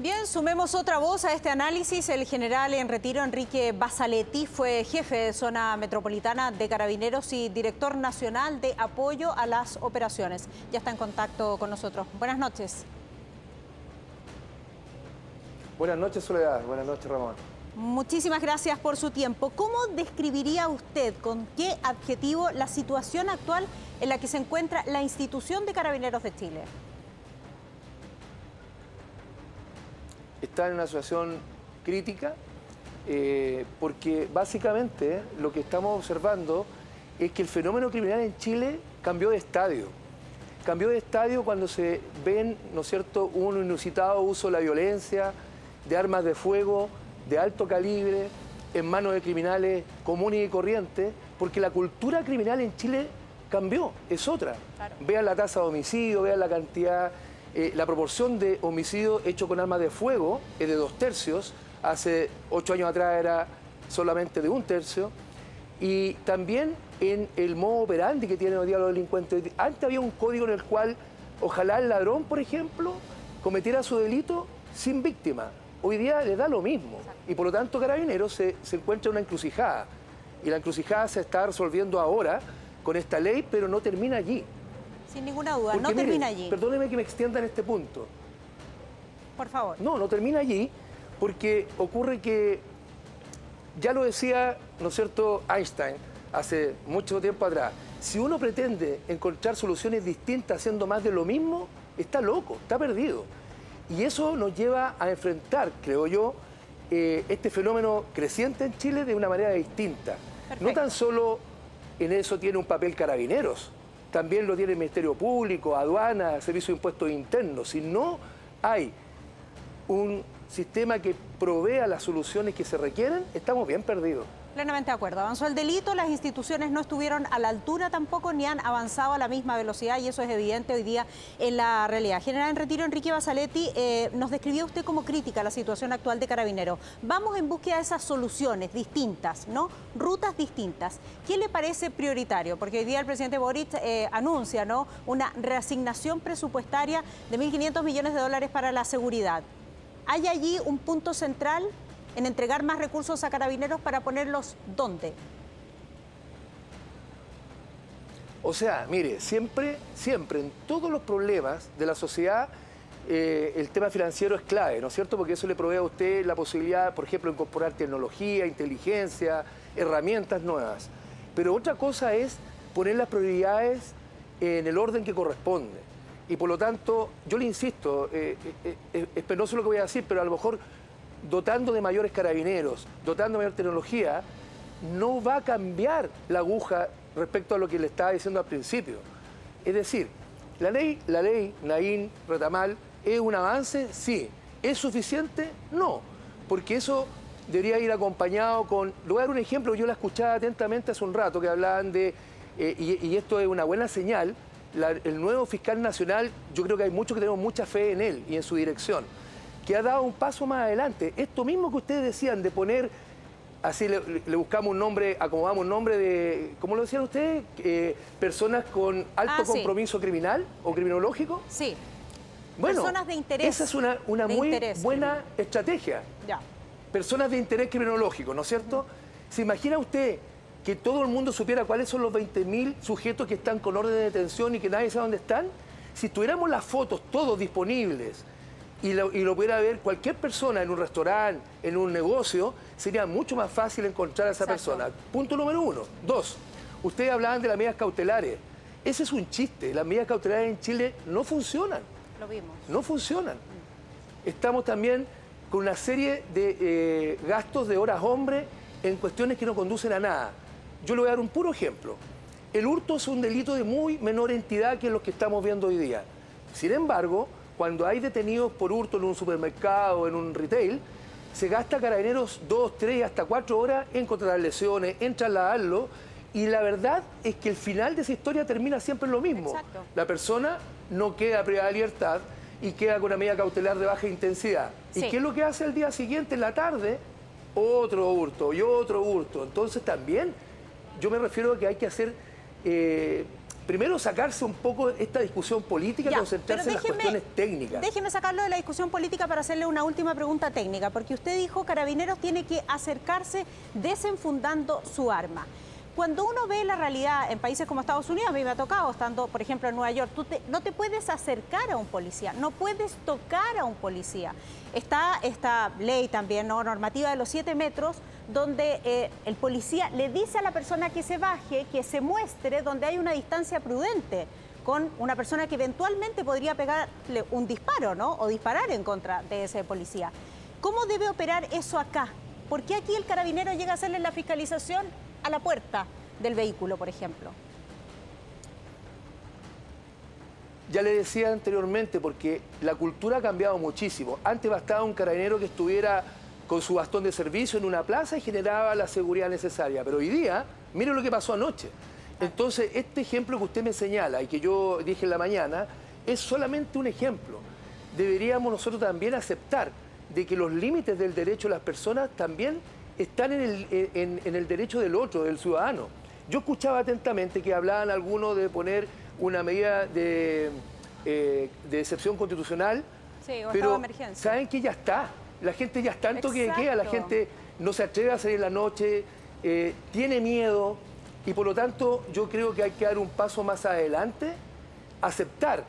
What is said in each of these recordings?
Bien, sumemos otra voz a este análisis. El general en retiro, Enrique Basaletti, fue jefe de zona metropolitana de Carabineros y director nacional de apoyo a las operaciones. Ya está en contacto con nosotros. Buenas noches. Buenas noches, Soledad. Buenas noches, Ramón. Muchísimas gracias por su tiempo. ¿Cómo describiría usted, con qué adjetivo, la situación actual en la que se encuentra la institución de Carabineros de Chile? Está en una situación crítica eh, porque básicamente lo que estamos observando es que el fenómeno criminal en Chile cambió de estadio. Cambió de estadio cuando se ven, ¿no es cierto?, un inusitado uso de la violencia, de armas de fuego, de alto calibre, en manos de criminales comunes y corrientes, porque la cultura criminal en Chile cambió, es otra. Vean la tasa de homicidio, vean la cantidad eh, la proporción de homicidio hecho con armas de fuego es de dos tercios, hace ocho años atrás era solamente de un tercio, y también en el modo operandi que tienen hoy día los delincuentes. Antes había un código en el cual ojalá el ladrón, por ejemplo, cometiera su delito sin víctima. Hoy día le da lo mismo y por lo tanto Carabineros se, se encuentra en una encrucijada y la encrucijada se está resolviendo ahora con esta ley, pero no termina allí. Sin ninguna duda, no termina allí. Perdóneme que me extienda en este punto. Por favor. No, no termina allí porque ocurre que, ya lo decía, ¿no es cierto?, Einstein hace mucho tiempo atrás, si uno pretende encontrar soluciones distintas haciendo más de lo mismo, está loco, está perdido. Y eso nos lleva a enfrentar, creo yo, eh, este fenómeno creciente en Chile de una manera distinta. No tan solo en eso tiene un papel carabineros, también lo tiene el Ministerio Público, aduana, Servicio de Impuestos Internos. Si no hay un sistema que provea las soluciones que se requieren, estamos bien perdidos. Plenamente de acuerdo. Avanzó el delito, las instituciones no estuvieron a la altura tampoco ni han avanzado a la misma velocidad y eso es evidente hoy día en la realidad. General en retiro, Enrique Basaletti, eh, nos describió usted como crítica la situación actual de Carabinero. Vamos en búsqueda de esas soluciones distintas, ¿no? Rutas distintas. ¿Qué le parece prioritario? Porque hoy día el presidente Boric eh, anuncia, ¿no? Una reasignación presupuestaria de 1.500 millones de dólares para la seguridad. ¿Hay allí un punto central en entregar más recursos a carabineros para ponerlos dónde? O sea, mire, siempre, siempre, en todos los problemas de la sociedad, eh, el tema financiero es clave, ¿no es cierto? Porque eso le provee a usted la posibilidad, por ejemplo, de incorporar tecnología, inteligencia, herramientas nuevas. Pero otra cosa es poner las prioridades en el orden que corresponde. Y por lo tanto, yo le insisto, eh, eh, es penoso lo que voy a decir, pero a lo mejor dotando de mayores carabineros, dotando de mayor tecnología, no va a cambiar la aguja respecto a lo que le estaba diciendo al principio. Es decir, la ley, la ley, Naín, Retamal, ¿es un avance? Sí. ¿Es suficiente? No. Porque eso debería ir acompañado con... Le voy a dar un ejemplo, yo la escuchaba atentamente hace un rato, que hablaban de, eh, y, esto es una buena señal, el nuevo fiscal nacional, yo creo que hay muchos que tenemos mucha fe en él y en su dirección que ha dado un paso más adelante. Esto mismo que ustedes decían de poner, así le, buscamos un nombre, acomodamos un nombre de, ¿cómo lo decían ustedes? Eh, personas con alto ah, compromiso criminal o criminológico. Sí. Bueno, personas de interés. Esa es una, una muy buena estrategia. Ya. Personas de interés criminológico, ¿no es cierto? ¿Se imagina usted que todo el mundo supiera cuáles son los 20.000 sujetos que están con orden de detención y que nadie sabe dónde están? Si tuviéramos las fotos todos disponibles, y lo, y lo, pudiera ver cualquier persona en un restaurante, en un negocio, sería mucho más fácil encontrar a esa persona. Punto número uno. Dos, ustedes hablaban de las medidas cautelares. Ese es un chiste. Las medidas cautelares en Chile no funcionan. Lo vimos. No funcionan. Estamos también con una serie de eh, gastos de horas hombre en cuestiones que no conducen a nada. Yo le voy a dar un puro ejemplo. El hurto es un delito de muy menor entidad que los que estamos viendo hoy día. Sin embargo, cuando hay detenidos por hurto en un supermercado, en un retail, se gasta carabineros dos, tres, hasta cuatro horas en contratar lesiones, en trasladarlo. Y la verdad es que el final de esa historia termina siempre en lo mismo. La persona no queda privada de libertad y queda con una medida cautelar de baja intensidad. ¿Y qué es lo que hace el día siguiente, en la tarde? Otro hurto y otro hurto. Entonces también yo me refiero a que hay que hacer... Eh, primero sacarse un poco esta discusión política y concentrarse en las cuestiones técnicas. Déjeme sacarlo de la discusión política para hacerle una última pregunta técnica, porque usted dijo Carabineros tiene que acercarse desenfundando su arma. Cuando uno ve la realidad en países como Estados Unidos, a mí me ha tocado, estando, por ejemplo, en Nueva York, tú no te puedes acercar a un policía, no puedes tocar a un policía. Está esta ley también, ¿no? normativa de los siete metros, donde eh, el policía le dice a la persona que se baje, que se muestre donde hay una distancia prudente con una persona que eventualmente podría pegarle un disparo, ¿no? O disparar en contra de ese policía. ¿Cómo debe operar eso acá? ¿Por qué aquí el carabinero llega a hacerle la fiscalización a la puerta del vehículo, por ejemplo? Ya le decía anteriormente, porque la cultura ha cambiado muchísimo. Antes bastaba un carabinero que estuviera con su bastón de servicio en una plaza y generaba la seguridad necesaria. Pero hoy día, mire lo que pasó anoche. Entonces, este ejemplo que usted me señala y que yo dije en la mañana, es solamente un ejemplo. Deberíamos nosotros también aceptar de que los límites del derecho de las personas también están en el, en, el derecho del otro, del ciudadano. Yo escuchaba atentamente que hablaban algunos de poner una medida de, eh, de excepción constitucional, sí, o pero emergencia. saben que ya está. La gente ya está tanto que queda, la gente no se atreve a salir en la noche, eh, tiene miedo y por lo tanto yo creo que hay que dar un paso más adelante, aceptar,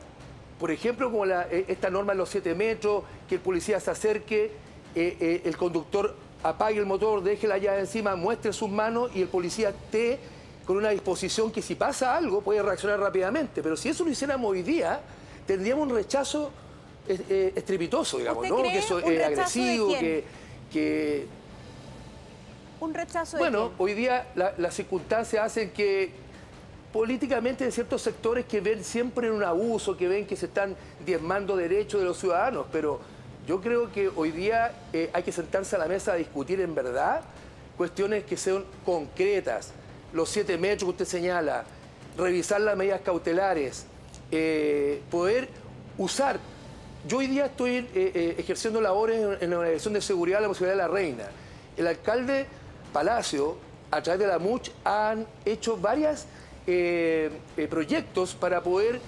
por ejemplo, como eh, esta norma en los siete metros, que el policía se acerque, el conductor apague el motor, deje la llave encima, muestre sus manos y el policía esté con una disposición que si pasa algo puede reaccionar rápidamente. Pero si eso lo hiciéramos hoy día, tendríamos un rechazo eh, estrepitoso, digamos, ¿no? Que eso es agresivo, que, ¿Un rechazo de Bueno, hoy día las circunstancias hacen que políticamente de ciertos sectores que ven siempre un abuso, que ven que se están diezmando derechos de los ciudadanos, pero yo creo que hoy día eh, hay que sentarse a la mesa a discutir en verdad cuestiones que sean concretas. Los siete metros que usted señala, revisar las medidas cautelares, eh, poder usar. Yo hoy día estoy eh, ejerciendo labores en, la Dirección de Seguridad de la Posibilidad de la Reina. El alcalde Palacio, a través de la MUCH, han hecho varios proyectos para poder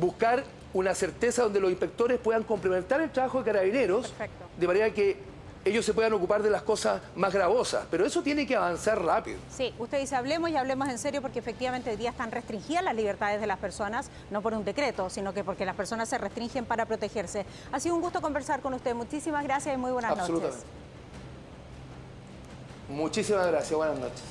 buscar una certeza donde los inspectores puedan complementar el trabajo de carabineros, de manera que ellos se puedan ocupar de las cosas más gravosas, pero eso tiene que avanzar rápido. Sí, usted dice hablemos y hablemos en serio porque efectivamente hoy día están restringidas las libertades de las personas, no por un decreto, sino que porque las personas se restringen para protegerse. Ha sido un gusto conversar con usted, muchísimas gracias y muy buenas Absolutamente. noches. Muchísimas gracias, buenas noches.